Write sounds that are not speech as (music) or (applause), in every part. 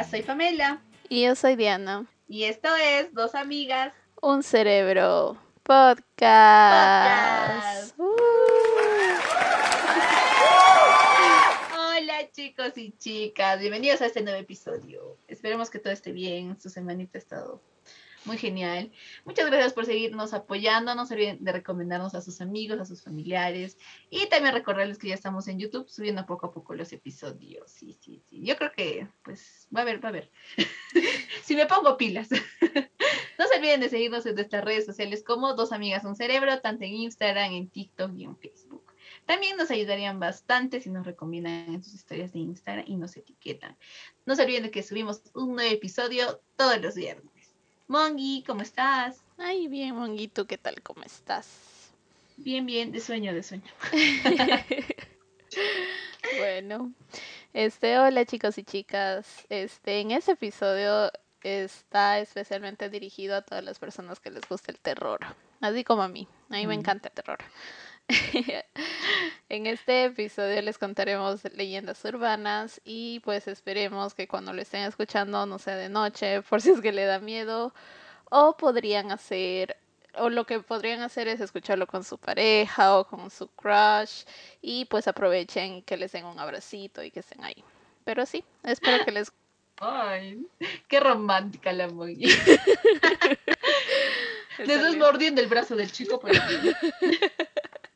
Hola, soy Pamela. Y yo soy Diana. Y esto es Dos Amigas. Un Cerebro Podcast. Uh. Hola chicos y chicas, bienvenidos a este nuevo episodio. Esperemos que todo esté bien, su semanita ha estado muy genial. Muchas gracias por seguirnos apoyando. No se olviden de recomendarnos a sus amigos, a sus familiares. Y también recordarles que ya estamos en YouTube subiendo poco a poco los episodios. Sí, sí, sí. Yo creo que, pues, va a ver, va a ver. (laughs) si me pongo pilas. (laughs) no se olviden de seguirnos en nuestras redes sociales como Dos Amigas Un Cerebro, tanto en Instagram, en TikTok y en Facebook. También nos ayudarían bastante si nos recomiendan en sus historias de Instagram y nos etiquetan. No se olviden de que subimos un nuevo episodio todos los viernes. Mongi, ¿cómo estás? Ay, bien, Monguito, ¿qué tal? ¿Cómo estás? Bien, bien, de sueño, de sueño. (laughs) bueno, este, hola chicos y chicas. Este, en este episodio está especialmente dirigido a todas las personas que les gusta el terror, así como a mí. A mí me mm. encanta el terror. (laughs) en este episodio les contaremos leyendas urbanas y pues esperemos que cuando lo estén escuchando no sea de noche (laughs) por si es que le da miedo o podrían hacer o lo que podrían hacer es escucharlo con su pareja o con su crush y pues aprovechen que les den un abracito y que estén ahí. Pero sí, espero que les... (gasps) Ay, qué romántica la muy. (laughs) Les mordiendo el brazo del chico. Por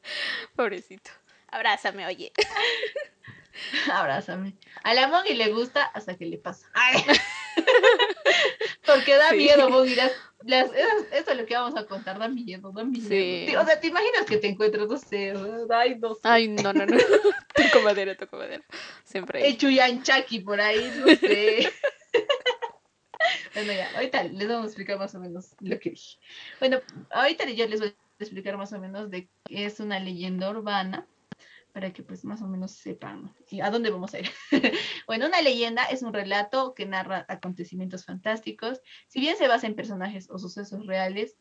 (laughs) Pobrecito. Abrázame, oye. (laughs) Abrázame. A la Mongi le gusta hasta que le pasa. (laughs) Porque da miedo, Mongi. Las, eso, es lo que vamos a contar, da miedo, da miedo. O sea, ¿te imaginas que te encuentras, no sé, ay, no sé. Ay, no, no, no. toco madera, toco madera. Siempre. Hecho Chuyanchaki por ahí, no sé. bueno, ya, ahorita les vamos a explicar más o menos lo que dije. Bueno, ahorita yo les voy a explicar más o menos de qué es una leyenda urbana para que pues más o menos sepan a dónde vamos a ir. (laughs) bueno, una leyenda es un relato que narra acontecimientos fantásticos, si bien se basa en personajes o sucesos reales,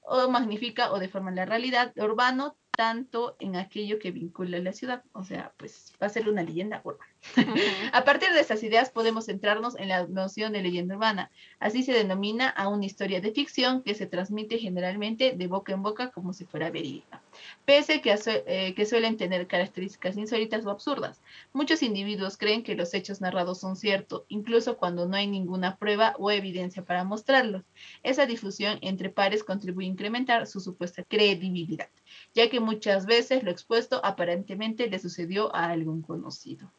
o magnifica o deforma la realidad, urbano tanto en aquello que vincula la ciudad, o sea, pues va a ser una leyenda urbana. (laughs) a partir de estas ideas podemos centrarnos en la noción de leyenda urbana. Así se denomina a una historia de ficción que se transmite generalmente de boca en boca como si fuera verídica, pese que, eh, que suelen tener características insólitas o absurdas. Muchos individuos creen que los hechos narrados son ciertos, incluso cuando no hay ninguna prueba o evidencia para mostrarlos. Esa difusión entre pares contribuye a incrementar su supuesta credibilidad ya que muchas veces lo expuesto aparentemente le sucedió a algún conocido.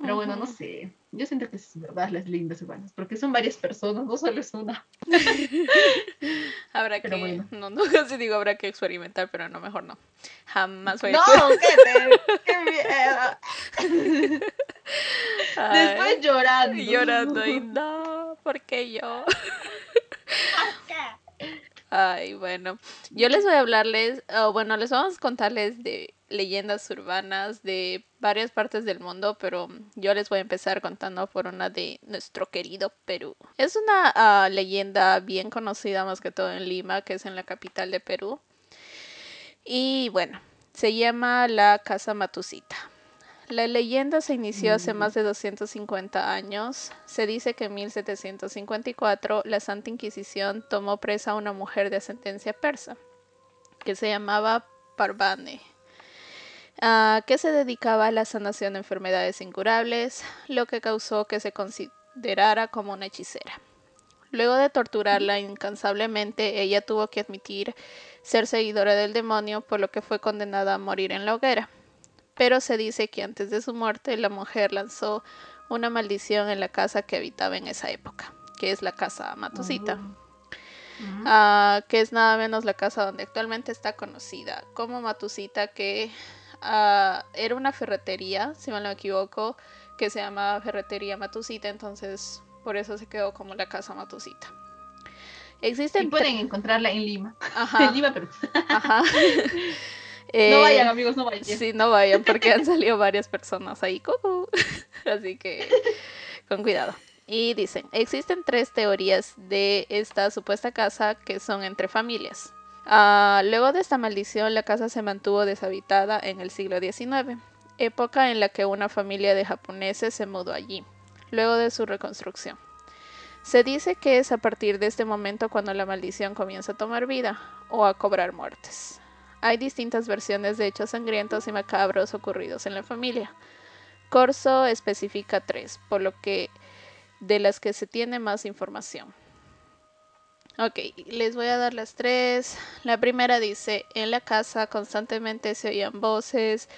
Pero bueno, no sé. Yo siento que es verdad las lindas urbanas, porque son varias personas, no solo es una. (laughs) habrá que, no, (laughs) no casi digo habrá que experimentar, pero no, mejor no. Jamás voy a No, qué, qué miedo. (laughs) Después llorando. Llorando y no, porque yo. Ay, bueno, yo les voy a hablarles, o bueno, les vamos a contarles de leyendas urbanas de varias partes del mundo, pero yo les voy a empezar contando por una de nuestro querido Perú. Es una ah, leyenda bien conocida más que todo en Lima, que es en la capital de Perú. Y bueno, se llama la Casa Matusita. La leyenda se inició hace mm. más de 250 años. Se dice que en 1754 la Santa Inquisición tomó presa a una mujer de ascendencia persa, que se llamaba Parvane, que se dedicaba a la sanación de enfermedades incurables, lo que causó que se considerara como una hechicera. Luego de torturarla incansablemente, ella tuvo que admitir ser seguidora del demonio, por lo que fue condenada a morir en la hoguera. Pero se dice que antes de su muerte la mujer lanzó una maldición en la casa que habitaba en esa época, que es la casa Matusita, ah, que es nada menos la casa donde actualmente está conocida como Matusita, que ah, era una ferretería, si mal no me equivoco, que se llamaba Ferretería Matusita, entonces por eso se quedó como la casa Matusita. Existen y pueden encontrarla en Lima. Ajá. (laughs) en Lima, Perú. Ajá. (laughs) no eh, vayan, amigos, no vayan. Sí, no vayan, porque han salido varias personas ahí. (laughs) Así que con cuidado. Y dicen, existen tres teorías de esta supuesta casa que son entre familias. Ah, luego de esta maldición, la casa se mantuvo deshabitada en el siglo XIX, época en la que una familia de japoneses se mudó allí, luego de su reconstrucción. Se dice que es a partir de este momento cuando la maldición comienza a tomar vida o a cobrar muertes. Hay distintas versiones de hechos sangrientos y macabros ocurridos en la familia. Corso especifica tres, por lo que de las que se tiene más información. Ok, les voy a dar las tres. La primera dice, en la casa constantemente se oían voces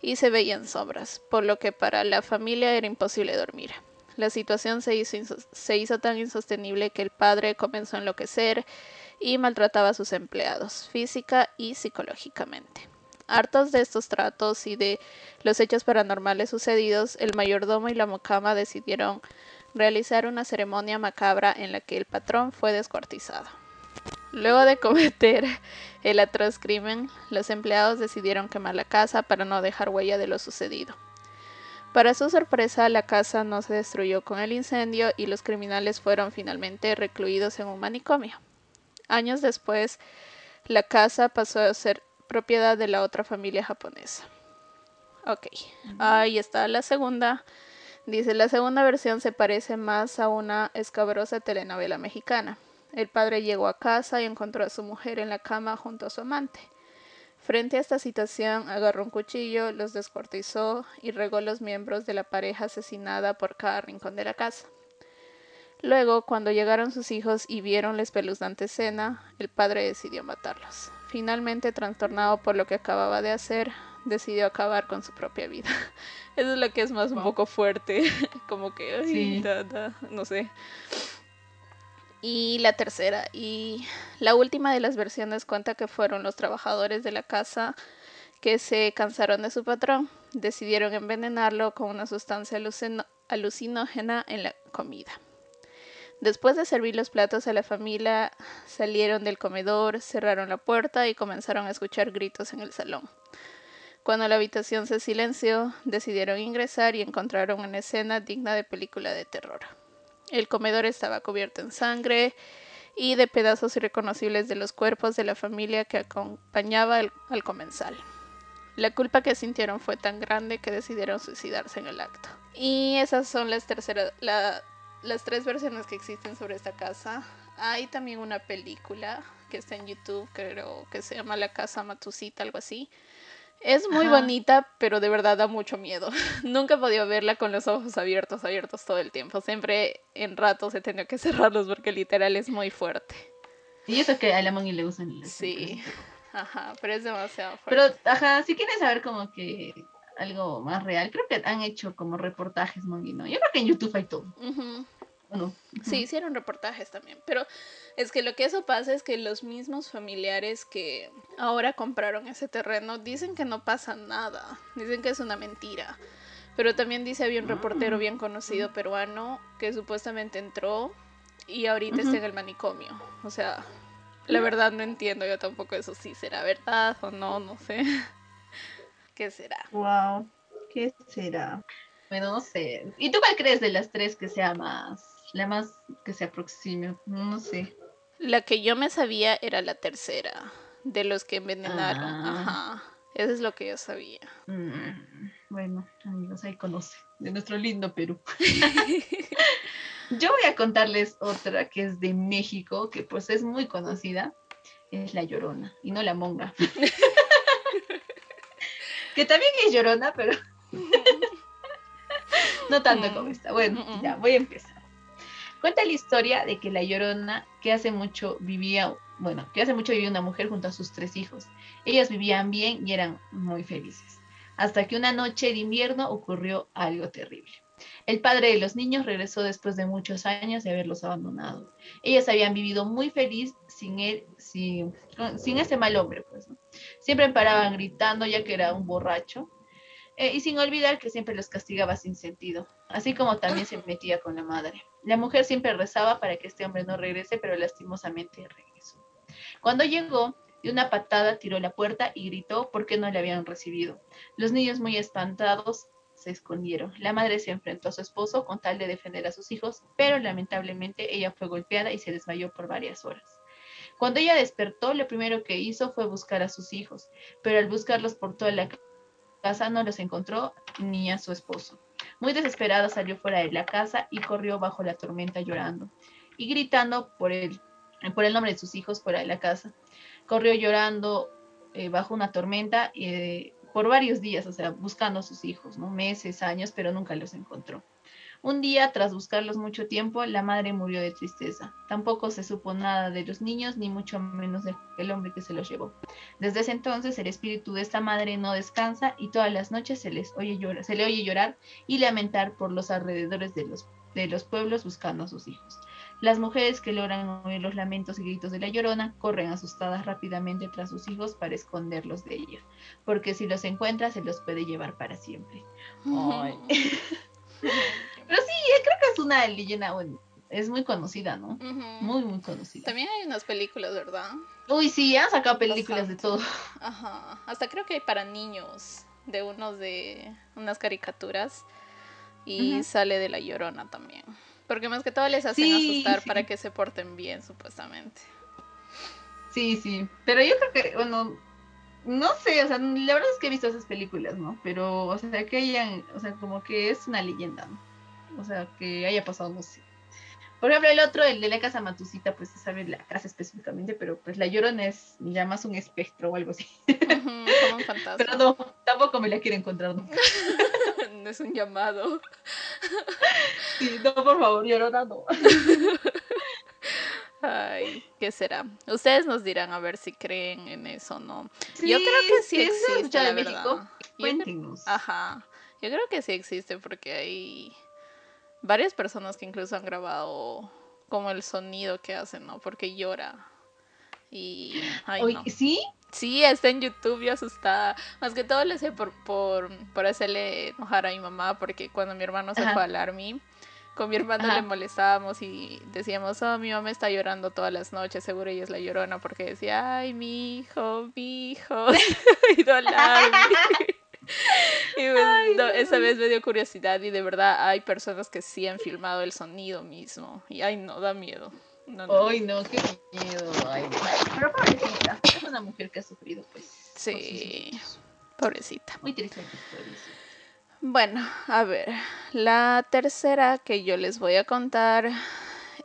y se veían sombras, por lo que para la familia era imposible dormir. La situación se hizo, se hizo tan insostenible que el padre comenzó a enloquecer y maltrataba a sus empleados, física y psicológicamente. Hartos de estos tratos y de los hechos paranormales sucedidos, el mayordomo y la mocama decidieron realizar una ceremonia macabra en la que el patrón fue descuartizado. Luego de cometer (laughs) el atroz crimen, los empleados decidieron quemar la casa para no dejar huella de lo sucedido. Para su sorpresa, la casa no se destruyó con el incendio y los criminales fueron finalmente recluidos en un manicomio. Años después, la casa pasó a ser propiedad de la otra familia japonesa. Ok, ahí está la segunda. Dice, la segunda versión se parece más a una escabrosa telenovela mexicana. El padre llegó a casa y encontró a su mujer en la cama junto a su amante. Frente a esta situación, agarró un cuchillo, los descuartizó y regó los miembros de la pareja asesinada por cada rincón de la casa. Luego, cuando llegaron sus hijos y vieron la espeluznante escena, el padre decidió matarlos. Finalmente, trastornado por lo que acababa de hacer, decidió acabar con su propia vida. Eso es lo que es más un poco fuerte, (laughs) como que, no sé. Y la tercera y la última de las versiones cuenta que fueron los trabajadores de la casa que se cansaron de su patrón, decidieron envenenarlo con una sustancia alucinógena en la comida. Después de servir los platos a la familia, salieron del comedor, cerraron la puerta y comenzaron a escuchar gritos en el salón. Cuando la habitación se silenció, decidieron ingresar y encontraron una escena digna de película de terror. El comedor estaba cubierto en sangre y de pedazos irreconocibles de los cuerpos de la familia que acompañaba al comensal. La culpa que sintieron fue tan grande que decidieron suicidarse en el acto. Y esas son las, las tres versiones que existen sobre esta casa. Hay también una película que está en YouTube, creo que se llama La Casa Matusita, algo así es muy bonita, pero de verdad da mucho miedo. (laughs) Nunca he podido verla con los ojos abiertos, abiertos todo el tiempo. Siempre en ratos he tenido que (laughs) cerrarlos porque literal es muy fuerte. Y eso que a la le gustan. Sí, ajá, pero es demasiado fuerte. Pero, ajá, si quieres saber como que algo más real, creo que han hecho como reportajes, Mongi, ¿no? Yo creo que en YouTube hay todo. Sí, hicieron reportajes también, pero es que lo que eso pasa es que los mismos familiares que ahora compraron ese terreno dicen que no pasa nada, dicen que es una mentira. Pero también dice había un reportero bien conocido peruano que supuestamente entró y ahorita está en el manicomio. O sea, la verdad no entiendo yo tampoco eso si será verdad o no, no sé. (laughs) ¿Qué será? Wow, ¿qué será? Bueno, no sé. ¿Y tú cuál crees de las tres que sea más la más que se aproxime, no sé. La que yo me sabía era la tercera, de los que envenenaron. Ah. Ajá. Eso es lo que yo sabía. Mm, bueno, amigos, ahí conoce de nuestro lindo Perú. (laughs) yo voy a contarles otra que es de México, que pues es muy conocida. Es la Llorona y no la Monga. (laughs) que también es Llorona, pero (laughs) no tanto como esta. Bueno, ya voy a empezar. Cuenta la historia de que la Llorona, que hace mucho vivía, bueno, que hace mucho vivía una mujer junto a sus tres hijos. Ellas vivían bien y eran muy felices. Hasta que una noche de invierno ocurrió algo terrible. El padre de los niños regresó después de muchos años de haberlos abandonado. Ellas habían vivido muy feliz sin él, sin, ese mal hombre, pues. Siempre paraban gritando ya que era un borracho eh, y sin olvidar que siempre los castigaba sin sentido, así como también se metía con la madre. La mujer siempre rezaba para que este hombre no regrese, pero lastimosamente regresó. Cuando llegó, de una patada tiró la puerta y gritó porque no le habían recibido. Los niños muy espantados se escondieron. La madre se enfrentó a su esposo con tal de defender a sus hijos, pero lamentablemente ella fue golpeada y se desmayó por varias horas. Cuando ella despertó, lo primero que hizo fue buscar a sus hijos, pero al buscarlos por toda la casa no los encontró ni a su esposo. Muy desesperada salió fuera de la casa y corrió bajo la tormenta llorando. y gritando por el, por el nombre de sus hijos fuera de la casa. Corrió llorando eh, bajo una tormenta eh, por varios días, o sea, buscando a sus hijos, ¿no? Meses, años, pero nunca los encontró. Un día, tras buscarlos mucho tiempo, la madre murió de tristeza. Tampoco se supo nada de los niños, ni mucho menos del hombre que se los llevó. Desde ese entonces, el espíritu de esta madre no descansa y todas las noches se, les oye llorar, se le oye llorar y lamentar por los alrededores de los, de los pueblos buscando a sus hijos. Las mujeres que logran oír los lamentos y gritos de la llorona corren asustadas rápidamente tras sus hijos para esconderlos de ella, porque si los encuentra se los puede llevar para siempre. (laughs) (laughs) Pero sí, creo que es una leyenda, bueno, es muy conocida, ¿no? Muy, muy conocida. También hay unas películas, ¿verdad? Uy, sí, han sacado películas de todo. Ajá, hasta creo que hay para niños, de unos de unas caricaturas, y sale de la llorona también. Porque más que todo les hacen asustar para que se porten bien, supuestamente. Sí, sí. Pero yo creo que, bueno, no sé, o sea, la verdad es que he visto esas películas, ¿no? Pero, o sea, que hayan, o sea, como que es una leyenda, ¿no? O sea, que haya pasado, no sé. Por ejemplo, el otro, el de la casa Matusita, pues se sabe la casa específicamente, pero pues la llorona es ya más un espectro o algo así. como un fantasma. Pero no, tampoco me la quiero encontrar nunca. (laughs) no es un llamado. (laughs) Sí, no, por favor, llorona no. Ay, ¿qué será? Ustedes nos dirán a ver si creen en eso o no. yo creo que sí existe, la verdad. Cuéntenos. Ajá. Yo creo que sí existe porque hay varias personas que incluso han grabado como el sonido que hacen, ¿no? Porque llora. Y. Ay, ¿Sí? Sí, está en YouTube y asustada. Más que todo le sé por, por, por hacerle enojar a mi mamá, porque cuando mi hermano se fue al army, con mi hermano le molestábamos y decíamos, oh, mi mamá está llorando todas las noches, seguro ella es la llorona, porque decía, ay, mi hijo, mi hijo, ido al army. (laughs) y pues, esa vez me dio curiosidad y de verdad hay personas que sí han filmado el sonido mismo. Y ay, no, da miedo. No, Ay, no, qué miedo. Ay, pero pobrecita, es una mujer que ha sufrido, pues. Sí, pobrecita. Muy triste. Bueno, a ver, la tercera que yo les voy a contar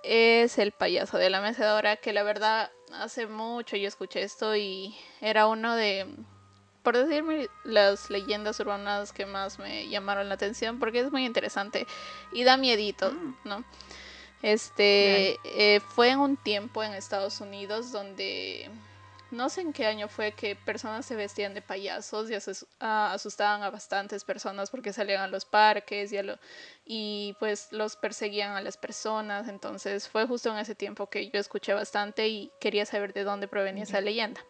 es el payaso de la mecedora, que la verdad hace mucho yo escuché esto y era uno de, por decirme, las leyendas urbanas que más me llamaron la atención porque es muy interesante y da miedito, mm. ¿no? Este eh, fue en un tiempo en Estados Unidos donde no sé en qué año fue que personas se vestían de payasos y ah, asustaban a bastantes personas porque salían a los parques y, y pues los perseguían a las personas. Entonces fue justo en ese tiempo que yo escuché bastante y quería saber de dónde provenía esa leyenda.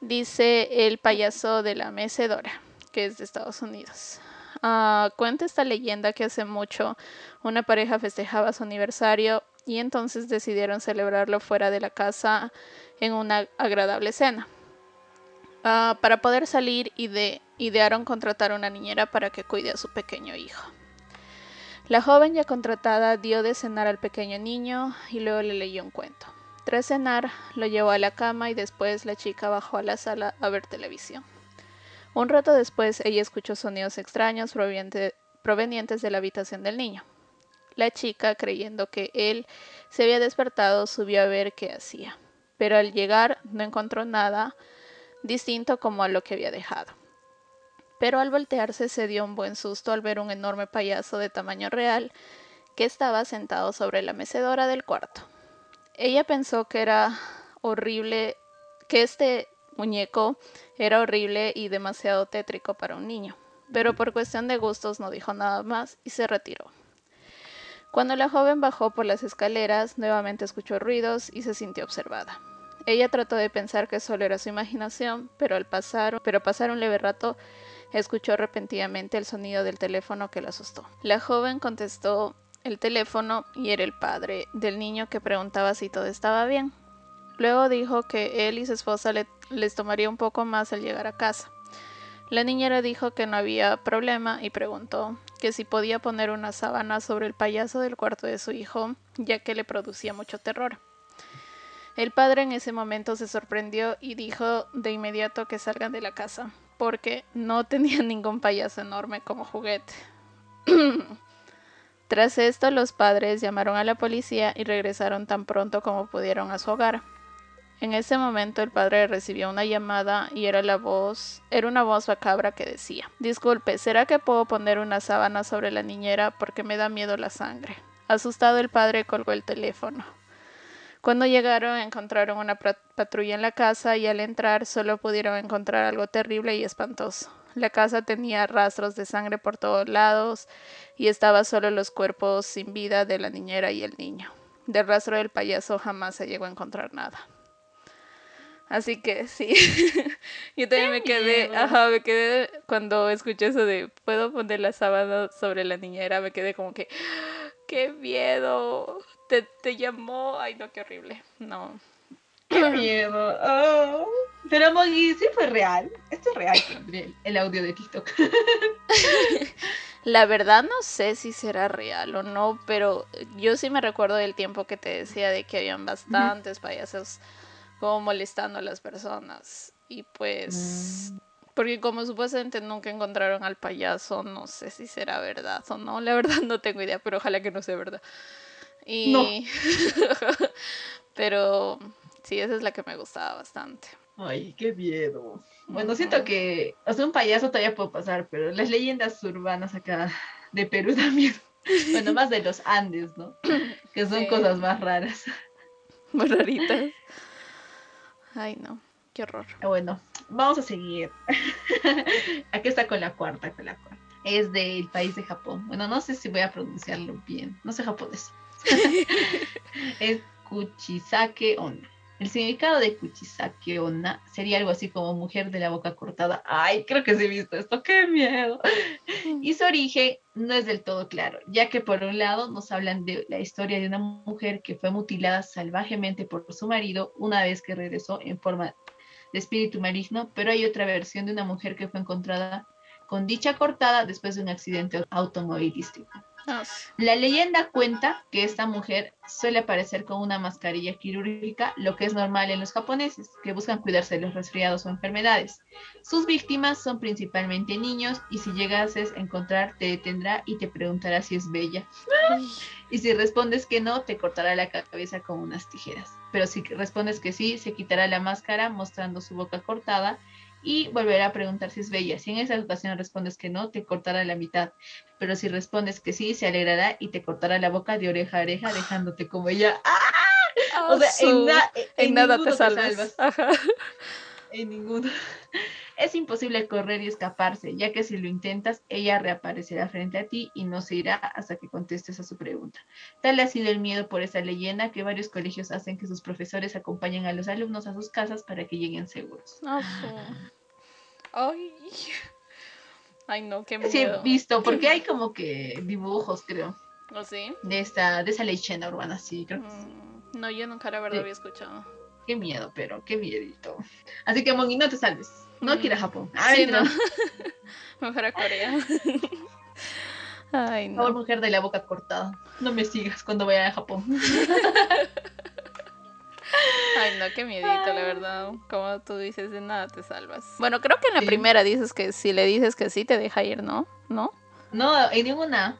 Dice el payaso de la mecedora, que es de Estados Unidos. Ah, cuenta esta leyenda que hace mucho una pareja festejaba su aniversario y entonces decidieron celebrarlo fuera de la casa en una agradable cena. Ah, para poder salir idearon contratar una niñera para que cuide a su pequeño hijo. La joven ya contratada dio de cenar al pequeño niño y luego le leyó un cuento. Tras cenar, lo llevó a la cama y después la chica bajó a la sala a ver televisión. Un rato después ella escuchó sonidos extraños provenientes de la habitación del niño. La chica, creyendo que él se había despertado, subió a ver qué hacía, pero al llegar no encontró nada distinto como a lo que había dejado. Pero al voltearse se dio un buen susto al ver un enorme payaso de tamaño real que estaba sentado sobre la mecedora del cuarto. Ella pensó que era horrible, que este muñeco era horrible y demasiado tétrico para un niño, pero por cuestión de gustos no dijo nada más y se retiró. Cuando la joven bajó por las escaleras, nuevamente escuchó ruidos y se sintió observada. Ella trató de pensar que solo era su imaginación, pero al pasar, pero pasar un leve rato, escuchó repentinamente el sonido del teléfono que la asustó. La joven contestó el teléfono y era el padre del niño que preguntaba si todo estaba bien. Luego dijo que él y su esposa les tomaría un poco más al llegar a casa. La niñera dijo que no había problema y preguntó que si podía poner una sábana sobre el payaso del cuarto de su hijo, ya que le producía mucho terror. El padre en ese momento se sorprendió y dijo de inmediato que salgan de la casa, porque no tenía (laughs) ningún payaso enorme como juguete. (clears throat) Tras esto, los padres llamaron a la policía y regresaron tan pronto como pudieron a su hogar. En ese momento el padre recibió una llamada y era la voz, era una voz macabra que decía: Disculpe, ¿será que puedo poner una sábana sobre la niñera porque me da miedo la sangre? Asustado el padre colgó el teléfono. Cuando llegaron encontraron una patrulla en la casa y al entrar solo pudieron encontrar algo terrible y espantoso. La casa tenía rastros de sangre por todos lados y estaba solo los cuerpos sin vida de la niñera y el niño. Del rastro del payaso jamás se llegó a encontrar nada. Así que sí, (laughs) yo también me quedé, ajá, me quedé cuando escuché eso de puedo poner la sábana sobre la niñera, me quedé como que, (gasps) qué miedo, te, te llamó, ay no, qué horrible, no. Qué miedo. Oh. Pero Moggy, sí fue real. Esto es real, el audio de TikTok. La verdad no sé si será real o no, pero yo sí me recuerdo del tiempo que te decía de que habían bastantes payasos como molestando a las personas. Y pues, mm. porque como supuestamente nunca encontraron al payaso, no sé si será verdad o no. La verdad no tengo idea, pero ojalá que no sea verdad. Y... (laughs) pero sí, esa es la que me gustaba bastante. Ay, qué miedo. Bueno, siento que, o sea, un payaso todavía puede pasar, pero las leyendas urbanas acá de Perú (laughs) también. Bueno, más de los Andes, ¿no? (coughs) Que son cosas más raras. Muy raritas. (laughs) Ay, no, qué horror. Ah, bueno, vamos a seguir. (laughs) Aquí está con la cuarta, con la cuarta. Es del país de Japón. Bueno, no sé si voy a pronunciarlo bien. No sé japonés. es Kuchisake Onna. El significado de Kuchisake Onna sería algo así como mujer de la boca cortada. Ay, creo que sí he visto esto, qué miedo. Y su origen no es del todo claro, ya que por un lado nos hablan de la historia de una mujer que fue mutilada salvajemente por su marido una vez que regresó en forma de espíritu maligno, pero hay otra versión de una mujer que fue encontrada con dicha cortada después de un accidente automovilístico. La leyenda cuenta que esta mujer suele aparecer con una mascarilla quirúrgica, lo que es normal en los japoneses, que buscan cuidarse de los resfriados o enfermedades. Sus víctimas son principalmente niños y si llegases a encontrar te detendrá y te preguntará si es bella. Y si respondes que no, te cortará la cabeza con unas tijeras. Pero si respondes que sí, se quitará la máscara mostrando su boca cortada y volverá a preguntar si es bella. Si en esa ocasión respondes que no, te cortará la mitad. Pero si respondes que sí, se alegrará y te cortará la boca de oreja a oreja, dejándote como ella. ¡Ah! o sea, en, nada te salvas. En ninguno. Es imposible correr y escaparse, ya que si lo intentas, ella reaparecerá frente a ti y no se irá hasta que contestes a su pregunta. Tal ha sido el miedo por esa leyenda que varios colegios hacen que sus profesores acompañen a los alumnos a sus casas para que lleguen seguros. Ay. Ay, no, qué miedo. Sí, he visto, porque hay como que dibujos, creo. ¿O sí? De esta, de esa leyenda urbana, sí, creo mm, No, yo nunca la verdad había escuchado. Qué miedo, pero qué miedito. Así que, Mongi, no te salves. No quiero ir a Japón. Ay, no. (laughs) Mejor a Corea. (laughs) Ay, no. Por mujer de la boca cortada. No me sigas cuando vaya a Japón. (laughs) Ay, no, qué miedito, la verdad. Como tú dices, de nada te salvas. Bueno, creo que en la primera dices que si le dices que sí, te deja ir, ¿no? ¿No? No, en ninguna.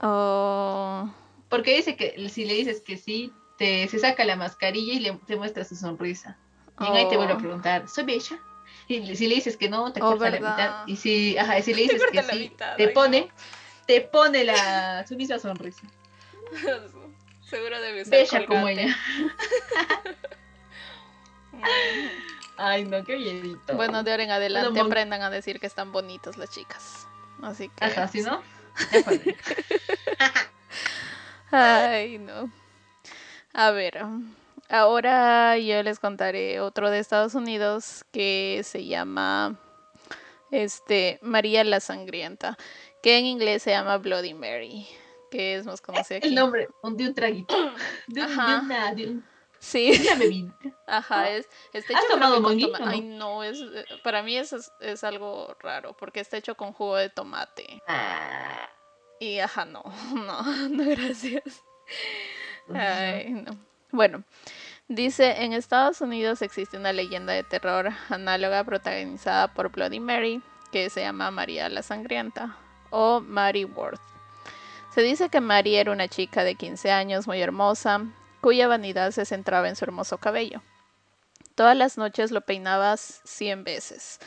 Oh. Porque dice que si le dices que sí, te, se saca la mascarilla y le, te muestra su sonrisa. Y ahí te vuelve a oh. preguntar, ¿soy bella? Y si le dices que no, te oh, corta la mitad. Y si, ajá, si le (laughs) dices que sí, te pone, te pone la, su misma sonrisa. (laughs) Seguro debe ser Bella como ella. (laughs) (laughs) Ay, no, qué bienito. Bueno, de ahora en adelante aprendan a decir que están bonitas las chicas. Así que. Ajá, ¿sí no? (laughs) Ay, no. A ver. Ahora yo les contaré otro de Estados Unidos que se llama este María la Sangrienta, que en inglés se llama Bloody Mary, que es más conocida aquí. El nombre, un, de un traguito, de, Ajá. de una, de un, sí. (laughs) Ajá, es, está hecho ¿Has tomado con Ay, no, es, para mí eso es, es, algo raro, porque está hecho con jugo de tomate. Ah. Y ajá, no, (laughs) no, (laughs) no gracias. Ay, no. Bueno, dice, en Estados Unidos existe una leyenda de terror análoga protagonizada por Bloody Mary, que se llama María la Sangrienta o Mary Worth. Se dice que Mary era una chica de 15 años muy hermosa, cuya vanidad se centraba en su hermoso cabello. Todas las noches lo peinabas 100 veces.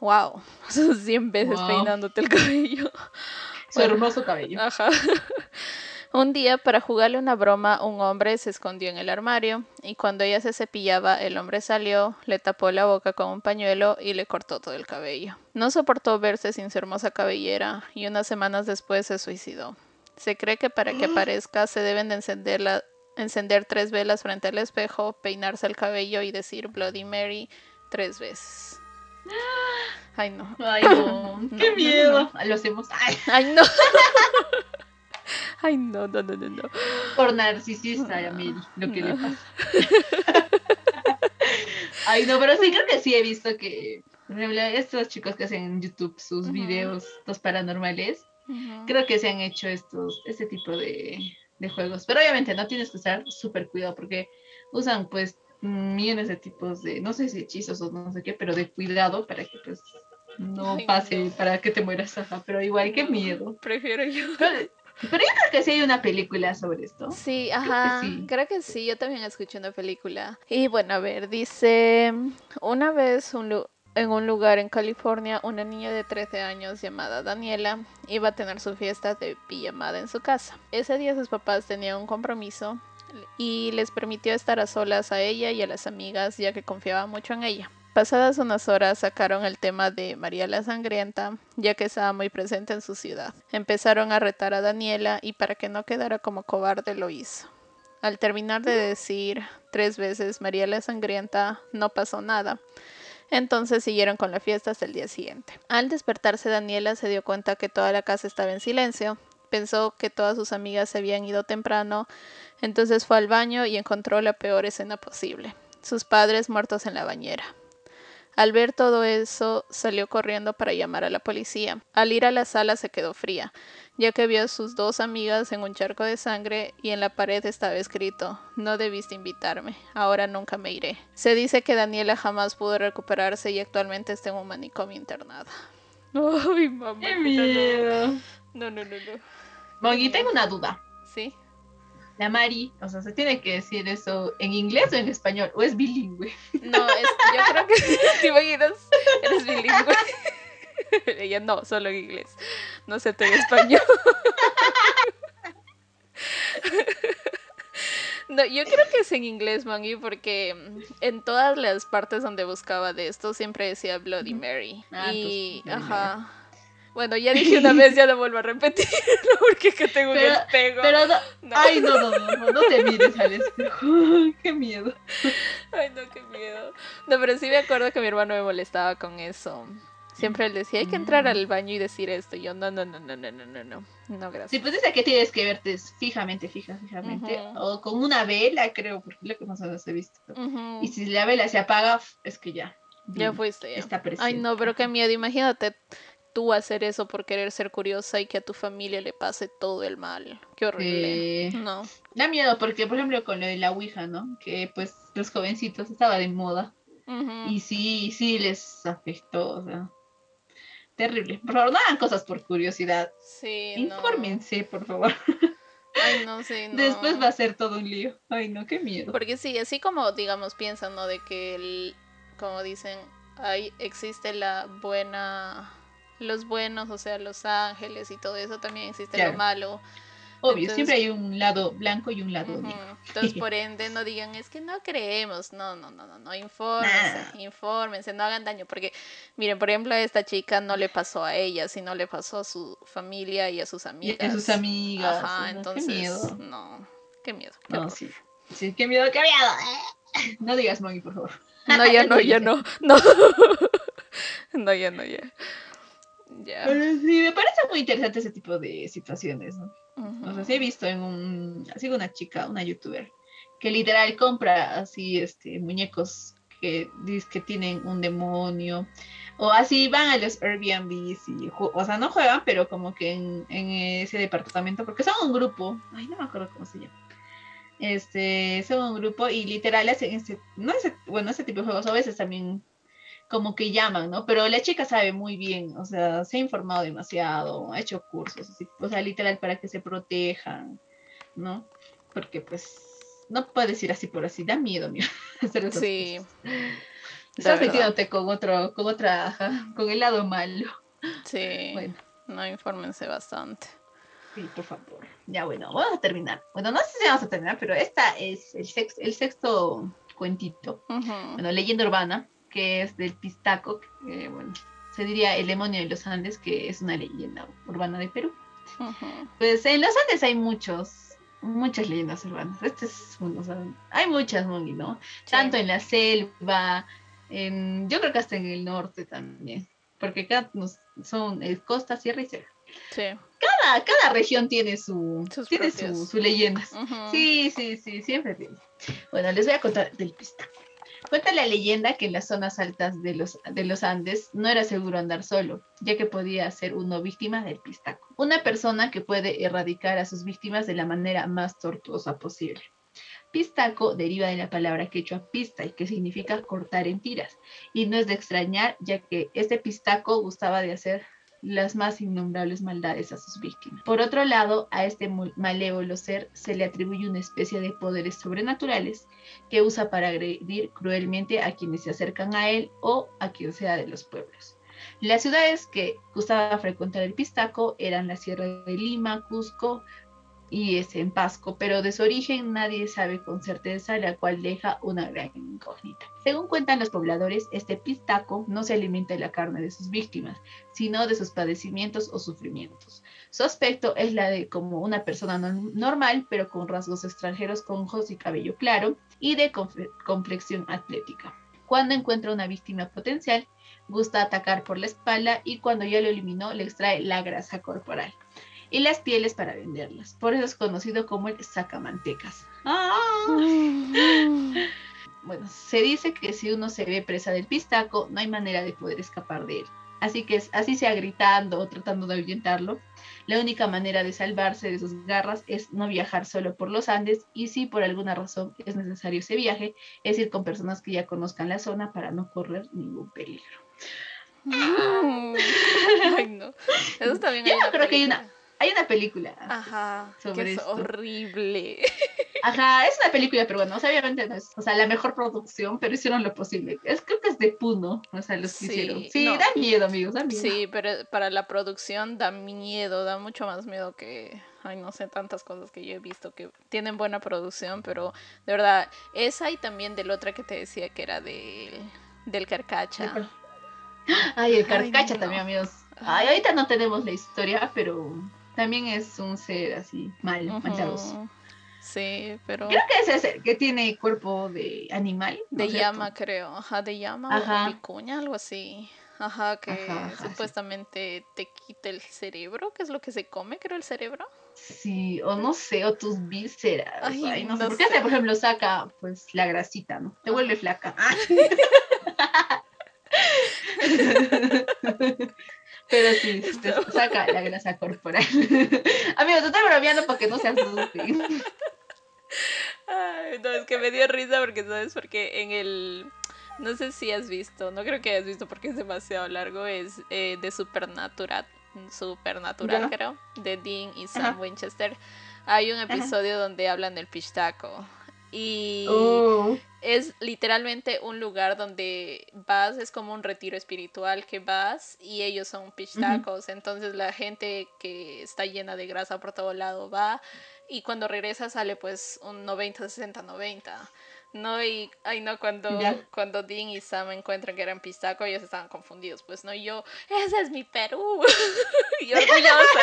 Wow, 100 (laughs) veces peinándote el cabello. (laughs) Su hermoso cabello. Ajá. (laughs) Un día, para jugarle una broma, un hombre se escondió en el armario y cuando ella se cepillaba, el hombre salió, le tapó la boca con un pañuelo y le cortó todo el cabello. No soportó verse sin su hermosa cabellera y unas semanas después se suicidó. Se cree que para que (gasps) aparezca se deben de encender, encender tres velas frente al espejo, peinarse el cabello y decir Bloody Mary tres veces. Ay, no. Ay, no. (laughs) Qué miedo. Lo hacemos. Ay, no. (laughs) Ay, no, no, no, no, no. Por narcisista, Mary, lo que le pasa. (laughs) Ay, no, pero sí creo que sí he visto que estos chicos que hacen en YouTube sus videos, los paranormales, creo que se han hecho estos, este tipo de, de juegos. Pero obviamente no tienes que estar súper cuidado porque usan pues millones de tipos de, no sé si hechizos o no sé qué, pero de cuidado para que pues no pase, para que te mueras, pero igual, qué miedo. Prefiero yo. (laughs) Pero yo creo que sí hay una película sobre esto. Sí, ajá. Creo que sí. Yo también escuché una película. Y bueno, a ver, dice, una vez en un lugar en California, una niña de 13 años llamada Daniela iba a tener su fiesta de pijamada en su casa. Ese día sus papás tenían un compromiso y les permitió estar a solas a ella y a las amigas ya que confiaba mucho en ella. Pasadas unas horas sacaron el tema de María la Sangrienta, ya que estaba muy presente en su ciudad. Empezaron a retar a Daniela y para que no quedara como cobarde lo hizo. Al terminar de decir tres veces María la Sangrienta, no pasó nada. Entonces siguieron con la fiesta hasta el día siguiente. Al despertarse Daniela se dio cuenta que toda la casa estaba en silencio. Pensó que todas sus amigas se habían ido temprano, entonces fue al baño y encontró la peor escena posible. Sus padres muertos en la bañera. Al ver todo eso, salió corriendo para llamar a la policía. Al ir a la sala se quedó fría, ya que vio a sus dos amigas en un charco de sangre y en la pared estaba escrito No debiste invitarme, ahora nunca me iré. Se dice que Daniela jamás pudo recuperarse y actualmente está en un manicomio internada. (laughs) Ay, mamá. Qué miedo. No, no, no, no. Bueno, tengo una duda. Sí la Mari, o sea, ¿se tiene que decir eso en inglés o en español? ¿O es bilingüe? No, yo creo que (laughs) te imaginas, eres bilingüe. (laughs) Ella no, solo en inglés. No sé, en español. (laughs) No, yo creo que es en inglés, Mangi, porque en todas las partes donde buscaba de esto siempre decía Bloody Mary. Ah, y, ajá. Bueno, ya dije una vez, ya lo vuelvo a repetir, porque que tengo un espejo. Pero no, Ay, no, no, no, no, te mires al espejo. qué miedo. Ay, no, qué miedo. No, pero sí me acuerdo que mi hermano me molestaba con eso. Siempre él decía, hay que entrar mm. al baño y decir esto. Y yo, no, no, no, no, no, no, no, no, no, gracias. Sí, pues dice que tienes que verte fijamente, fija, fijamente. O con una vela, creo, porque es lo que más veces he visto. Y si la vela se apaga, es que ya. Ya fuiste. Ya. Está presente. Ay, no, pero qué miedo. Imagínate tú hacer eso por querer ser curiosa y que a tu familia le pase todo el mal. Qué horrible. No. Da miedo porque, por ejemplo, con lo de la Ouija, ¿no? Que pues los jovencitos estaba de moda. Y sí, sí les afectó, o sea. Terrible. Por favor, no hagan cosas por curiosidad. Sí. Infórmense, por favor. Ay, no, sí, (laughs) no. Después va a ser todo un lío. Ay, no, qué miedo. Porque sí, así como, digamos, piensan, ¿no? De que, el, como dicen, ahí existe la buena los buenos, o sea, los ángeles y todo eso, también existe lo malo. Obvio, siempre hay un lado blanco y un lado negro. Entonces, (laughs) por ende, no digan, es que no creemos. No, no, no, no, no, infórmense, infórmense, no hagan daño. Porque, miren, por ejemplo, a esta chica no le pasó a ella, sino le pasó a su familia y a sus amigas. Y a sus amigas. Ajá, entonces, qué miedo. no, qué miedo. no, sí. sí, qué miedo, qué miedo. (laughs) No digas Moggy, por favor. No, ya no, ya no, no. (laughs) No, ya no, ya sí, me parece muy interesante ese tipo de situaciones, ¿no? O sea, sí he visto en un, sigo una chica, una youtuber, que literal compra así, este, muñecos que dice que tienen un demonio, o así van a los Airbnbs y, o sea, no juegan, pero como que en, ese departamento, porque son un grupo, ay, no me acuerdo cómo se llama. Este, son un grupo y literal hacen este, no ese, bueno, ese tipo de juegos a veces también como que llaman, ¿no? Pero la chica sabe muy bien, o sea, se ha informado demasiado, ha hecho cursos, así, o sea, literal para que se protejan, ¿no? Porque pues no puedes ir así por así, da miedo, mira, (laughs) hacer Sí. Estás metiéndote con otro, con otra, con el lado malo. Sí. (laughs) Bueno, No, infórmense bastante. sí, por favor. Ya bueno, vamos a terminar. Bueno, no sé si vamos a terminar, pero esta es el sexto, el sexto cuentito. Bueno, leyenda urbana, que es del Pistaco, que bueno, se diría el demonio de los Andes, que es una leyenda urbana de Perú. Pues en los Andes hay muchos, muchas leyendas urbanas. Este es uno, o sea, hay muchas, Moni, ¿no? Sí. Tanto en la selva, en, yo creo que hasta en el norte también, porque acá nos- son eh, costa, sierra y selva. Sí. Cada, cada región tiene su, Sus tiene su, su leyenda. Ujú. Sí, sí, sí, siempre tiene. Bueno, les voy a contar del pistaco. Cuenta la leyenda que en las zonas altas de los, de los Andes no era seguro andar solo, ya que podía ser uno víctima del pistaco. Una persona que puede erradicar a sus víctimas de la manera más tortuosa posible. Pistaco deriva de la palabra quechua pista, y que significa cortar en tiras. Y no es de extrañar, ya que este pistaco gustaba de hacer las más innombrables maldades a sus víctimas. Por otro lado, a este malévolo ser se le atribuye una especie de poderes sobrenaturales que usa para agredir cruelmente a quienes se acercan a él o a quien sea de los pueblos. Las ciudades que gustaba frecuentar el pistaco eran la Sierra de Lima, Cusco y es en Pasco, pero de su origen nadie sabe con certeza, la cual deja una gran incógnita. Según cuentan los pobladores, este pistaco no se alimenta de la carne de sus víctimas, sino de sus padecimientos o sufrimientos. Su aspecto es la de como una persona no- normal, pero con rasgos extranjeros, con ojos y cabello claro, y de complexión atlética. Cuando encuentra una víctima potencial, gusta atacar por la espalda y cuando ya lo eliminó, le extrae la grasa corporal y las pieles para venderlas. Por eso es conocido como el sacamantecas. ¡Ah! (laughs) Bueno, se dice que si uno se ve presa del pistaco, no hay manera de poder escapar de él. Así que así sea gritando o tratando de ahuyentarlo, la única manera de salvarse de sus garras es no viajar solo por los Andes y si por alguna razón es necesario ese viaje, es ir con personas que ya conozcan la zona para no correr ningún peligro. (laughs) Ay, no. Eso también hay Yo creo que hay una-. Hay una película. Ajá, sobre que es esto. horrible. Ajá, es una película peruana, o sea, obviamente no es, o sea, la mejor producción, pero hicieron lo posible. Es, creo que es de Puno, o sea, los que hicieron. Sí, no. da miedo, amigos, da miedo. Sí, pero para la producción da miedo, da mucho más miedo que, ay, no sé, tantas cosas que yo he visto que tienen buena producción, pero de verdad, esa y también del otra que te decía que era del, del Carcacha. ¿De (gasps) Ay, el Ay, carcacha no. también, amigos. Ay, ahorita no tenemos la historia, pero también es un ser así, mal, maldadoso. Ujú. Sí, pero Creo que es ese, que tiene cuerpo de animal. ¿no de cierto? llama, creo. Ajá, de llama Ajá. o vicuña, algo así. Ajá, que Ajá, ajá, sí. supuestamente te quita el cerebro, que es lo que se come, creo, el cerebro. Sí, o no sé, o tus vísceras. Ay, Ay, no, sé. Porque este, por ejemplo, saca pues la grasita, ¿no? Te vuelve flaca. (laughs) (laughs) (laughs) Pero sí, te saca la grasa corporal. (laughs) Amigos, te estoy bromeando porque no se asusten. Ay, no, es que me dio risa porque, ¿sabes? Porque en el... No sé si has visto, no creo que hayas visto porque es demasiado largo, es eh, de Supernatural, Supernatural creo, de Dean y Sam Ajá. Winchester. Hay un Ajá. episodio donde hablan del pistaco y Oh, es literalmente un lugar donde vas, es como un retiro espiritual que vas y ellos son pichtacos, entonces la gente que está llena de grasa por todo lado va y cuando regresa sale pues un 90, 60, 90. No, y ay no, cuando, Ya. cuando Dean y Sam encuentran que eran pistaco, ellos estaban confundidos, pues no, y yo, ese es mi Perú, (laughs) y orgullosa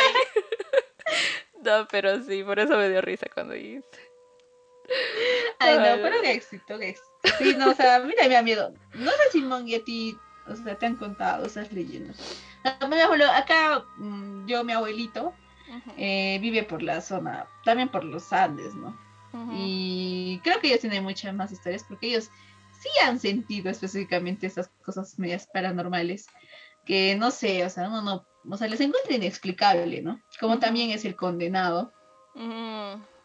(laughs) no, pero sí, por eso me dio risa cuando dijiste. (laughs) Ay, no, pero un éxito, un éxito. Sí, no, o sea, mira, me da miedo. No sé si Mon y a ti, o sea, te han contado esas leyendas. Abuelo, acá, mm, yo, mi abuelito, eh, vive por la zona, también por los Andes, ¿no? Y creo que ellos tienen muchas más historias porque ellos sí han sentido específicamente esas cosas medias paranormales que no sé, o sea, uno no, o sea, les encuentra inexplicable, ¿no? Como también es el condenado.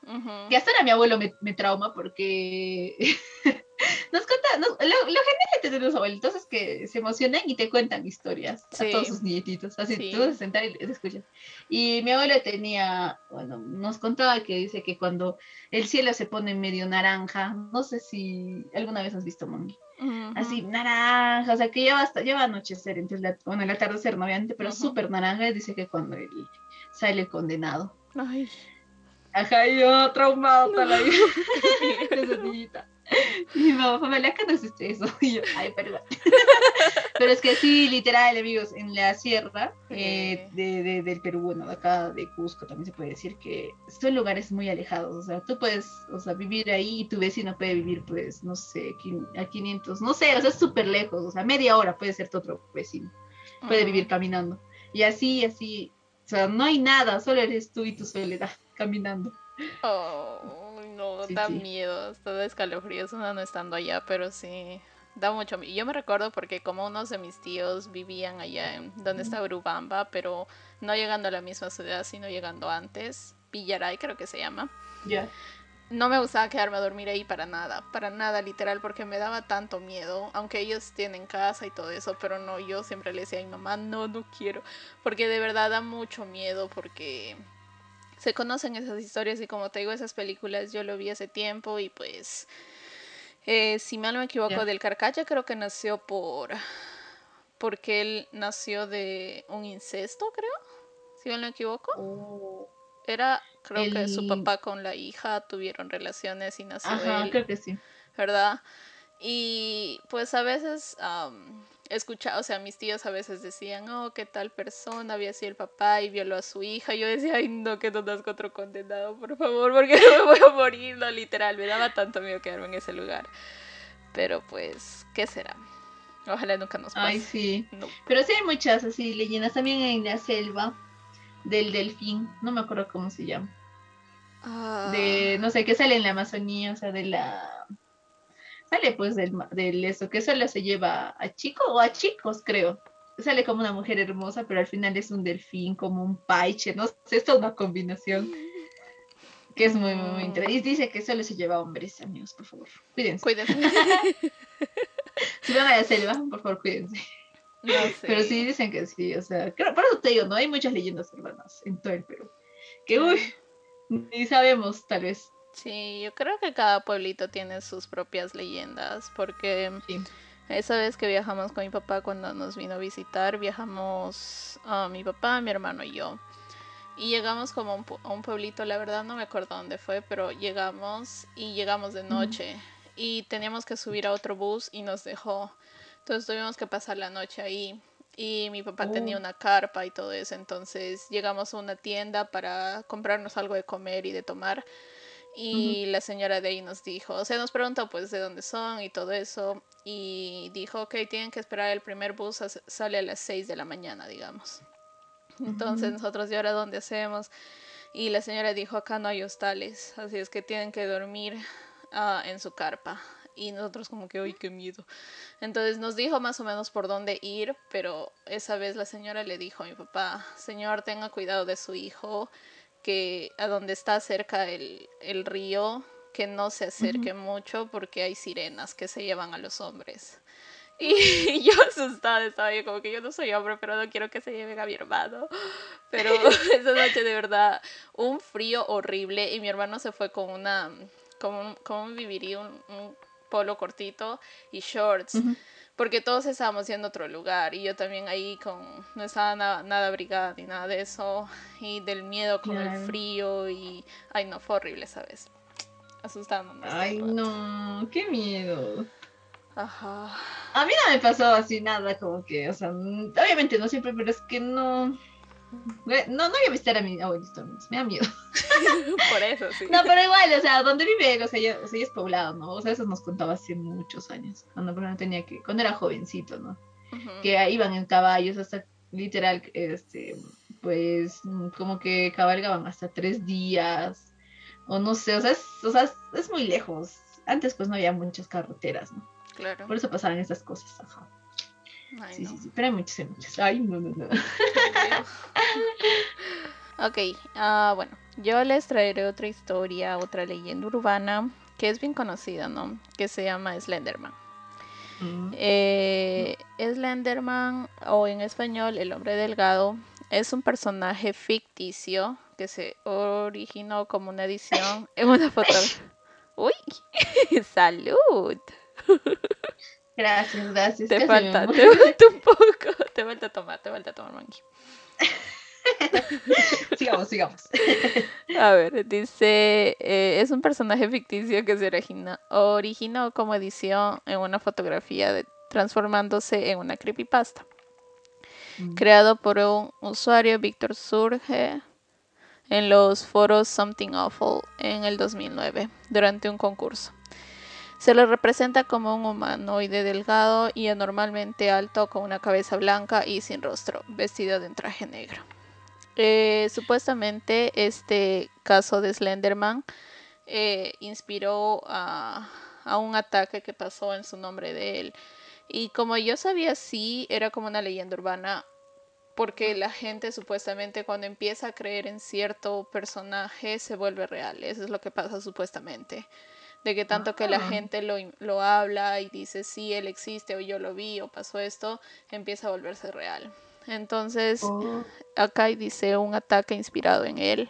Ujú, ujú. Y hasta ahora mi abuelo me, me trauma porque (laughs) Nos cuenta, nos- lo, lo genial de tener los abuelitos es que se emocionan y te cuentan historias Sí. a todos sus nietitos. Así Sí. tú vas a sentar y te escuchas. Y mi abuelo tenía, bueno, nos contaba que dice que cuando el cielo se pone medio naranja, no sé si alguna vez has visto, mami. Ujú. Así, naranja, o sea, que lleva hasta, lleva a anochecer, entonces, la, bueno, el atardecer, no obviamente, pero Ujú. súper naranja, y dice que cuando él sale condenado. Ay, Ajá, yo traumado toda la vida. (laughs) Esa niñita. Mi mamá, Pamela, ¿qué no existe eso? Y yo, ay, perdón. (laughs) Pero es que sí, literal, amigos, en la sierra eh, de, de- del Perú, bueno, de acá de Cusco, también se puede decir que son lugares muy alejados. O sea, tú puedes, o sea, vivir ahí y tu vecino puede vivir, pues, no sé, a 500, no sé, o sea, es súper lejos. O sea, media hora puede ser tu otro vecino. Puede vivir caminando. Y así, así, o sea, no hay nada, solo eres tú y tu soledad caminando. Oh, no, (laughs) Sí, da sí. miedo, está de escalofríos uno no estando allá, pero sí, da mucho miedo. Yo me recuerdo porque como unos de mis tíos vivían allá en donde está Urubamba, pero no llegando a la misma ciudad, sino llegando antes, Villaray creo que se llama. Ya. No me gustaba quedarme a dormir ahí para nada, para nada literal, porque me daba tanto miedo, aunque ellos tienen casa y todo eso, pero no, yo siempre le decía a mi mamá, no, no quiero, porque de verdad da mucho miedo, porque se conocen esas historias y como te digo, esas películas yo lo vi hace tiempo y pues, eh, si mal no me equivoco, del Carcacha creo que nació por, porque él nació de un incesto, creo, si mal no me equivoco. Oh. Era, creo que su papá con la hija tuvieron relaciones y nació Ajá, él, creo que sí. ¿verdad? Y pues a veces escuchaba, o sea, mis tíos a veces decían, oh, que tal persona había sido el papá y violó a su hija. Yo decía, ay, no, que no nazca otro condenado, por favor, porque no (laughs) me voy a morir, no, literal. Me daba tanto miedo quedarme en ese lugar. Pero pues, ¿qué será? Ojalá nunca nos pase. Ay, sí. No. Pero sí hay muchas así leyendas. También en la selva del delfín. No me acuerdo cómo se llama. Ah, De, no sé, que sale en la Amazonía, o sea, de la... Sale pues del, del eso, que solo se lleva a chico o a chicos, creo. Sale como una mujer hermosa, pero al final es un delfín, como un paiche, no sé, es toda una combinación. Que es muy, muy, muy interesante. Y dice que solo se lleva a hombres, amigos, por favor. Cuídense. Cuídense. (laughs) Si van a la selva, por favor, cuídense. No sé. Pero sí dicen que sí, o sea, creo- por eso te digo, no hay muchas leyendas urbanas en todo el Perú. Que uy, ni sabemos, tal vez. Sí, yo creo que cada pueblito tiene sus propias leyendas, porque Sí. esa vez que viajamos con mi papá cuando nos vino a visitar, viajamos a mi papá, mi hermano y yo. Y llegamos como a un, pu- a un pueblito, la verdad no me acuerdo dónde fue, pero llegamos y llegamos de noche y teníamos que subir a otro bus y nos dejó. Entonces tuvimos que pasar la noche ahí. Y mi papá tenía Oh. una carpa y todo eso, entonces llegamos a una tienda para comprarnos algo de comer y de tomar. Y la señora de ahí nos dijo, o sea, nos preguntó pues de dónde son y todo eso. Y dijo, ok, tienen que esperar el primer bus, sale a las 6 de la mañana, digamos. Entonces nosotros, ¿y ahora dónde hacemos? Y la señora dijo, acá no hay hostales, así es que tienen que dormir ah, en su carpa. Y nosotros como que, uy, qué miedo. Entonces nos dijo más o menos por dónde ir, pero esa vez la señora le dijo a mi papá, señor, tenga cuidado de su hijo, que a donde está cerca el, el río, que no se acerque mucho porque hay sirenas que se llevan a los hombres. (laughs) Y (laughs) yo asustada estaba yo como que yo no soy hombre, pero no quiero que se lleven a mi hermano. (laughs) Pero esa noche de verdad, un frío horrible y mi hermano se fue con una, como un, como un vivirí, un, un polo cortito y shorts. Ujú. Porque todos estábamos yendo a otro lugar y yo también ahí con no estaba nada, nada abrigada ni nada de eso y del miedo con el frío y ay no fue horrible sabes asustándonos Ay, no, qué miedo. ajá A mí no me pasó así nada, como que, o sea, obviamente no siempre, pero es que no. No, no voy a visitar a mi abuelito, me da miedo. (laughs) por eso sí No, pero igual, o sea, donde vive o sea, ya, o sea, es poblado, ¿no? O sea, eso nos contaba hace muchos años, cuando ejemplo, tenía que, cuando era jovencito, ¿no? Que iban en caballos hasta, literal, este, pues, como que cabalgaban hasta tres días, o no sé, o sea, es, o sea, es, es muy lejos. Antes, pues, no había muchas carreteras, ¿no? claro Por eso pasaban estas cosas, ajá. Ay, Sí, no. sí, sí, pero hay muchas, hay muchas. Ay, no, no, no. (laughs) Ok, ah, bueno, yo les traeré otra historia, otra leyenda urbana que es bien conocida, ¿no? Que se llama Slenderman. Mm. Eh, Slenderman, o en español, el hombre delgado, es un personaje ficticio que se originó como una edición en una foto. (laughs) ¡Uy! (laughs) ¡Salud! Gracias, gracias. Te falta, te falta un poco. (laughs) Te falta tomar, te falta tomar manqui. (laughs) sigamos, sigamos. A ver, dice, eh, es un personaje ficticio que se origina- originó como edición en una fotografía de- transformándose en una creepypasta. creado por un usuario, Víctor Surge, en los foros Something Awful en el 2009, durante un concurso. Se lo representa como un humanoide delgado y anormalmente alto con una cabeza blanca y sin rostro, vestido de un traje negro. Eh, supuestamente este caso de Slenderman eh, inspiró a, a un ataque que pasó en su nombre de él. Y como yo sabía, sí, era como una leyenda urbana, porque la gente supuestamente cuando empieza a creer en cierto personaje se vuelve real. Eso es lo que pasa supuestamente. De que tanto que la Ah. gente lo, lo habla y dice, sí, él existe, o yo lo vi, o pasó esto, empieza a volverse real. Entonces, Oh, acá dice un ataque inspirado en él.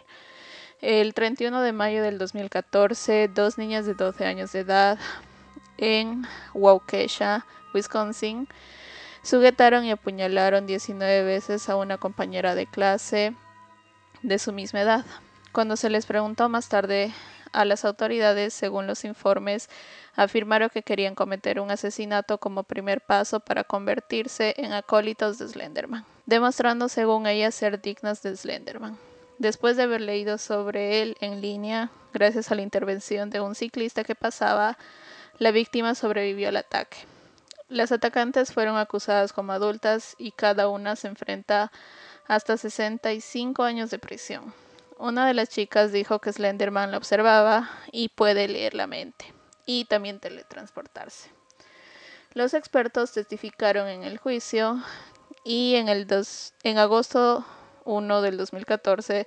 El 31 de mayo del 2014, dos niñas de 12 años de edad en Waukesha, Wisconsin, sujetaron y apuñalaron 19 veces a una compañera de clase de su misma edad. Cuando se les preguntó más tarde a las autoridades, según los informes, afirmaron que querían cometer un asesinato como primer paso para convertirse en acólitos de Slenderman, demostrando según ellas ser dignas de Slenderman. Después de haber leído sobre él en línea, gracias a la intervención de un ciclista que pasaba, la víctima sobrevivió al ataque. Las atacantes fueron acusadas como adultas y cada una se enfrenta hasta 65 años de prisión. Una de las chicas dijo que Slenderman la observaba y puede leer la mente y también teletransportarse. Los expertos testificaron en el juicio y en, el dos- en agosto 1 del 2014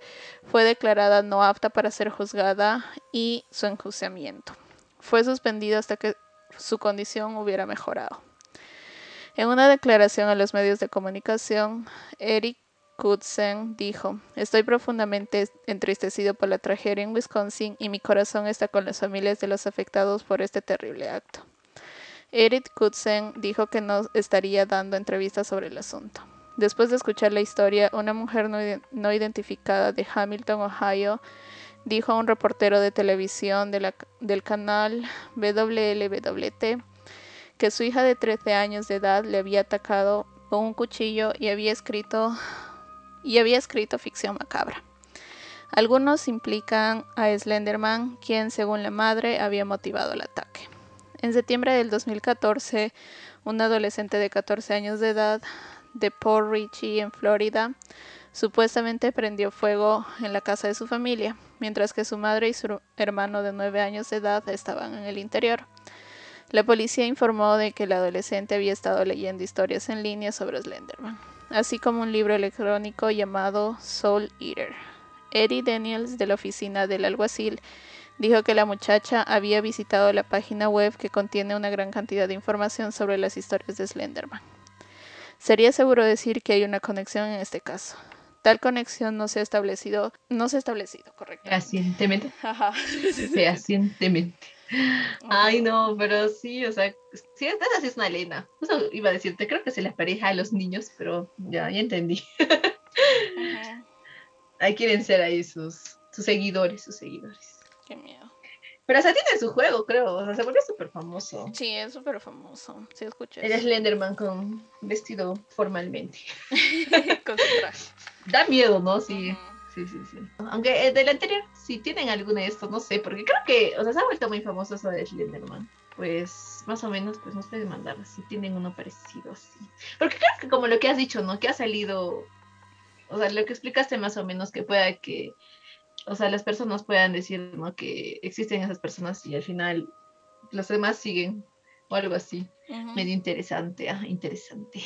fue declarada no apta para ser juzgada y su enjuiciamiento. Fue suspendida hasta que su condición hubiera mejorado. En una declaración a los medios de comunicación, Eric Knudsen dijo, estoy profundamente entristecido por la tragedia en Wisconsin y mi corazón está con las familias de los afectados por este terrible acto. Eric Knudsen dijo que no estaría dando entrevistas sobre el asunto. Después de escuchar la historia, una mujer no, no identificada de Hamilton, Ohio, dijo a un reportero de televisión del canal WLWT que su hija de 13 años de edad le había atacado con un cuchillo y había escrito y había escrito ficción macabra. Algunos implican a Slenderman, quien según la madre había motivado el ataque. En septiembre del 2014, un adolescente de 14 años de edad de Port Richey en Florida supuestamente prendió fuego en la casa de su familia, mientras que su madre y su hermano de 9 años de edad estaban en el interior. La policía informó de que el adolescente había estado leyendo historias en línea sobre Slenderman, así como un libro electrónico llamado Soul Eater. Eddie Daniels de la oficina del alguacil dijo que la muchacha había visitado la página web que contiene una gran cantidad de información sobre las historias de Slenderman. Sería seguro decir que hay una conexión en este caso. Tal conexión no se ha establecido, no se ha establecido, correcto. Fehacientemente. Ajá. Ay, no, pero sí, o sea, sí, esta sí es una lena. Eso iba a decirte, creo que se les pareja a los niños, pero ya, ya entendí. Ahí quieren ser ahí sus, sus seguidores, sus seguidores. Qué miedo. Pero hasta tiene su juego, creo. O sea, se volvió súper famoso. Sí, es súper famoso. Sí, escuché. El Slenderman con vestido formalmente. (laughs) Con su traje. Da miedo, ¿no? Sí. Sí, sí, sí. Aunque eh, del anterior, si tienen alguno de estos, no sé, porque creo que, o sea, se ha vuelto muy famoso eso de Slenderman. Pues, más o menos, pues nos pueden mandar si tienen uno parecido así. Porque creo que como lo que has dicho, ¿no? Que ha salido, o sea, lo que explicaste más o menos, que pueda que, o sea, las personas puedan decir, ¿no? Que existen esas personas y al final los demás siguen o algo así. Medio interesante, ah, interesante.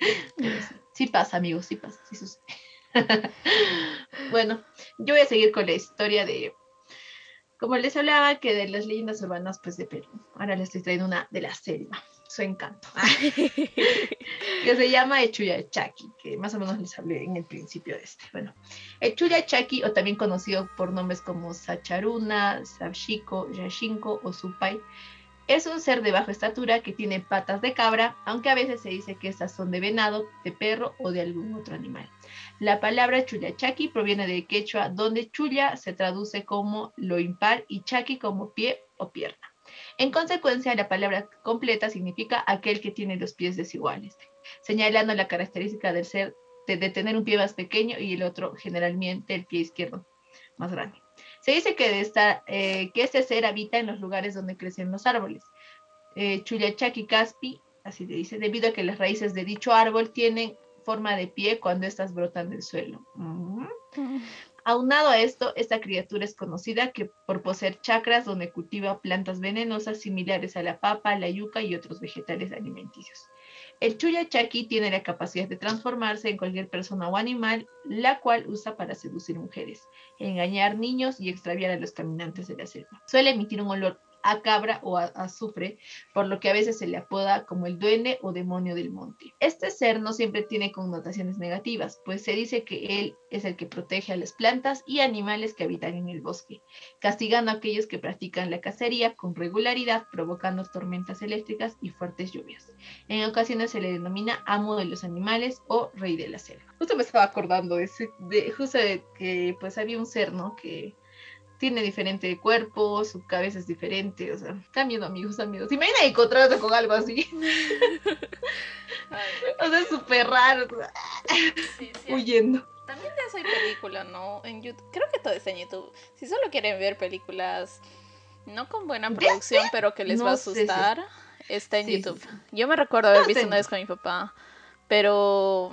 (laughs) Sí pasa, amigos, sí pasa, sí sucede. (laughs) bueno, yo voy a seguir con la historia de Como les hablaba que de las leyendas urbanas pues de Perú, ahora les estoy trayendo una de la selva, su encanto, (laughs) que se llama Chaki, que más o menos les hablé en el principio de este. Bueno, Chaki, o también conocido por nombres como Sacharuna, Sabshiko, Yashinko o Supai, es un ser de baja estatura que tiene patas de cabra, aunque a veces se dice que estas son de venado, de perro o de algún otro animal. La palabra chaki proviene de quechua, donde chulla se traduce como lo impar y chaki como pie o pierna. En consecuencia, la palabra completa significa aquel que tiene los pies desiguales, señalando la característica del ser de, tener un pie más pequeño y el otro generalmente el pie izquierdo más grande. Se dice que, eh, este ser habita en los lugares donde crecen los árboles. Eh, Chuyachaki Caspi, así le dice, debido a que las raíces de dicho árbol tienen forma de pie cuando éstas brotan del suelo. (laughs) Aunado a esto, esta criatura es conocida que por poseer chakras donde cultiva plantas venenosas similares a la papa, la yuca y otros vegetales alimenticios. El Chuya Chaki tiene la capacidad de transformarse en cualquier persona o animal, la cual usa para seducir mujeres, engañar niños y extraviar a los caminantes de la selva. Suele emitir un olor a cabra o a azufre, por lo que a veces se le apoda como el duende o demonio del monte. Este ser no siempre tiene connotaciones negativas, pues se dice que él es el que protege a las plantas y animales que habitan en el bosque, castigando a aquellos que practican la cacería con regularidad, provocando tormentas eléctricas y fuertes lluvias. En ocasiones se le denomina amo de los animales o rey de la selva. Justo me estaba acordando de, ese, de justo de que pues había un ser, ¿no? Que tiene diferente cuerpo, su cabeza es diferente, o sea, da miedo, amigos, amigos. Imagina encontrarse con algo así. (laughs) o sea, es súper raro. Huyendo. También de eso hay película, ¿no? En YouTube. Creo que todo está en YouTube. Si solo quieren ver películas no con buena producción, pero que les va a asustar, está en YouTube. Yo me recuerdo haber visto una vez con mi papá, pero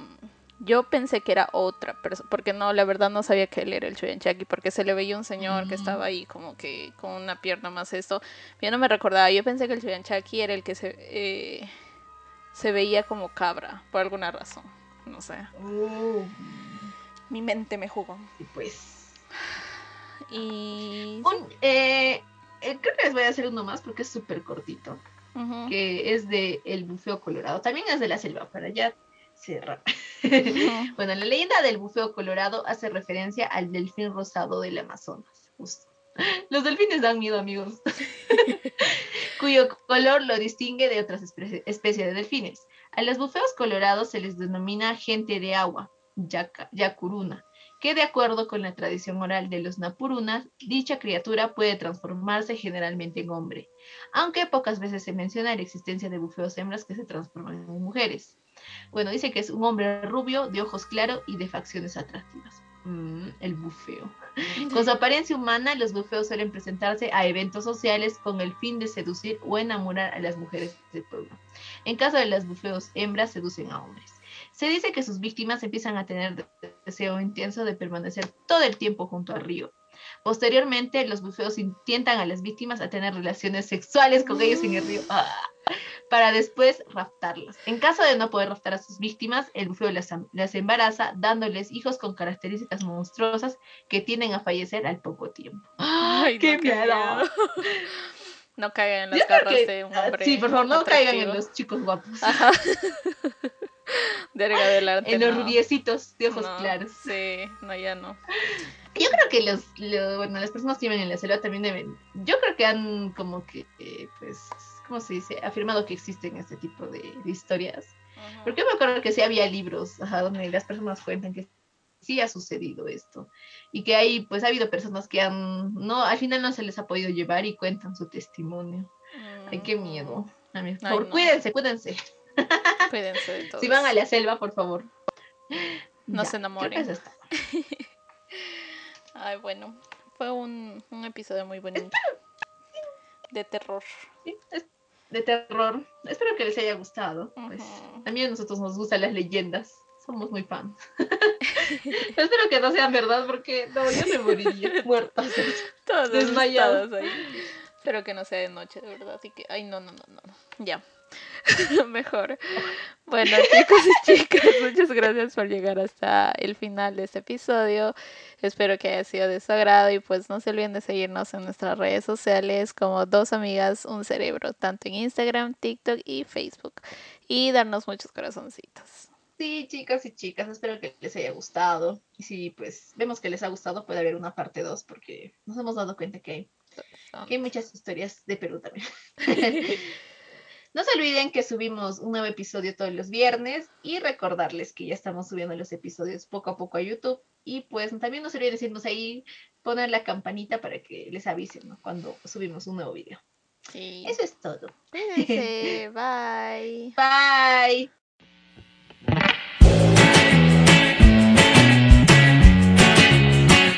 yo pensé que era otra persona, porque no, la verdad no sabía que él era el Chuyanchaki, porque se le veía un señor que estaba ahí como que con una pierna más esto. Yo no me recordaba, yo pensé que el Chuyanchaki era el que se, eh, se veía como cabra, por alguna razón, no sé. Oh. Mi mente me jugó. Y pues... Y... Eh, eh, creo que les voy a hacer uno más porque es súper cortito. Que es de El Bufeo Colorado. También es de la selva, para allá Sierra. (laughs) bueno, la leyenda del bufeo colorado hace referencia al delfín rosado del Amazonas. Los delfines dan miedo, amigos. (laughs) Cuyo color lo distingue de otras especies de delfines. A los bufeos colorados se les denomina gente de agua, yacuruna, que de acuerdo con la tradición oral de los napurunas, dicha criatura puede transformarse generalmente en hombre, aunque pocas veces se menciona la existencia de bufeos hembras que se transforman en mujeres. Bueno, dice que es un hombre rubio, de ojos claros y de facciones atractivas. Mm, el bufeo. Con su apariencia humana, los bufeos suelen presentarse a eventos sociales con el fin de seducir o enamorar a las mujeres del pueblo. En caso de los bufeos hembras, seducen a hombres. Se dice que sus víctimas empiezan a tener deseo intenso de permanecer todo el tiempo junto al río. Posteriormente, los bufeos intentan a las víctimas a tener relaciones sexuales con ellos en el río. ¡Ah! para después raptarlas. En caso de no poder raptar a sus víctimas, el bufeo las, embaraza, dándoles hijos con características monstruosas que tienden a fallecer al poco tiempo. (gasps) ¡Ay, qué, miedo! (laughs) No caigan en las garras de un ah, hombre. Sí, por favor, no caigan en los chicos guapos. Ajá. (laughs) adelante. En los rubiecitos de ojos claros. Sí, no, ya no. Yo creo que los, bueno, las personas que viven en la selva también deben, yo creo que han como que, eh, pues, ¿cómo se dice? Afirmado que existen este tipo de, historias. Porque me acuerdo que sí había libros donde las personas cuentan que sí ha sucedido esto y que hay, pues ha habido personas que han, no, al final no se les ha podido llevar y cuentan su testimonio. Ay, qué miedo. por, Cuídense, cuídense. Cuídense de todo. (laughs) Si van a la selva, por favor. No se enamoren. (laughs) Ay, bueno, fue un, un episodio muy bonito. De terror. Sí, de terror. Espero que les haya gustado. Pues, a mí a nosotros nos gustan las leyendas. Somos muy fans. (laughs) (laughs) espero que no sean verdad porque no, yo me moriría (laughs) muerta. Todos desmayados ahí. Espero que no sea de noche, de verdad. Así que, ay, no, no, no, no. Ya. (laughs) Mejor. Bueno, chicos y chicas, muchas gracias por llegar hasta el final de este episodio. Espero que haya sido de su agrado y pues no se olviden de seguirnos en nuestras redes sociales como Dos Amigas, Un Cerebro, tanto en Instagram, TikTok y Facebook. Y darnos muchos corazoncitos. Sí, chicos y chicas, espero que les haya gustado. Y si pues vemos que les ha gustado, puede haber una parte 2 porque nos hemos dado cuenta que hay, que hay muchas historias de Perú también. (laughs) No se olviden que subimos un nuevo episodio todos los viernes y recordarles que ya estamos subiendo los episodios poco a poco a YouTube. Y pues también no se olviden decirnos ahí, poner la campanita para que les avisen cuando subimos un nuevo video. Sí. Eso es todo. Cuídense. (laughs) Bye. Bye.